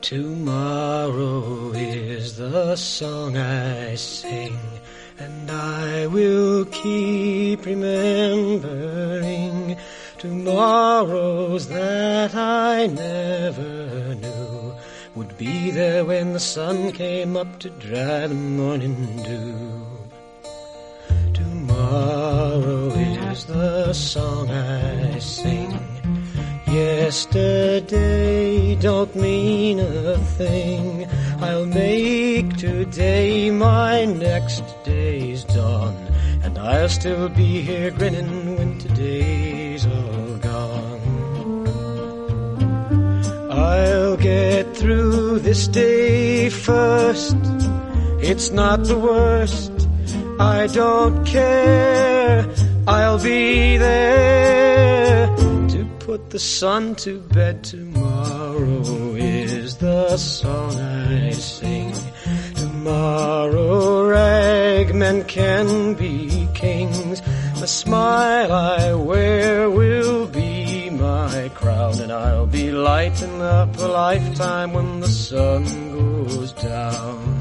Tomorrow is the song I sing, and I will keep remembering tomorrows that I never knew would be there when the sun came up to dry the morning dew. Tomorrow is the song I sing. Yesterday don't mean a thing. I'll make today my next day's dawn. And I'll still be here grinning when today's all gone. I'll get through this day first. It's not the worst. I don't care. I'll be there put the sun to bed tomorrow is the song I sing. Tomorrow ragmen can be kings. The smile I wear will be my crown and I'll be lighting up a lifetime when the sun goes down.